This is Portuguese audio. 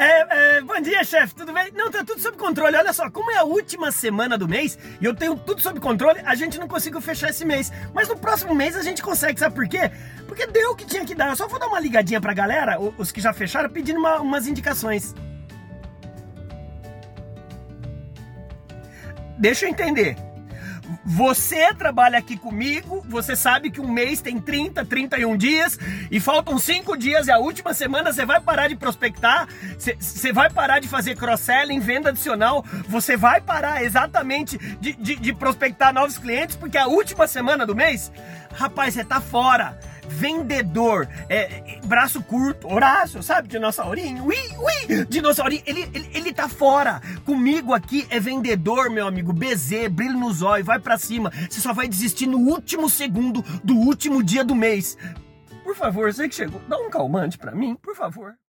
É, é, bom dia, chefe, tudo bem? Não, tá tudo sob controle. Olha só, como é a última semana do mês e eu tenho tudo sob controle, a gente não conseguiu fechar esse mês. Mas no próximo mês a gente consegue, sabe por quê? Porque deu o que tinha que dar. Eu só vou dar uma ligadinha pra galera, os que já fecharam, pedindo uma, umas indicações. Deixa eu entender. Você trabalha aqui comigo, você sabe que um mês tem 30, 31 dias e faltam 5 dias e a última semana você vai parar de prospectar, você vai parar de fazer cross-selling, venda adicional, você vai parar exatamente de, de, de prospectar novos clientes porque é a última semana do mês, rapaz, você tá fora vendedor, é, braço curto, Horácio, sabe? Dinossaurinho, ui, ui, dinossaurinho, ele, ele, ele tá fora. Comigo aqui é vendedor, meu amigo, BZ, brilho nos olhos, vai para cima. Você só vai desistir no último segundo do último dia do mês. Por favor, você que chegou, dá um calmante para mim, por favor.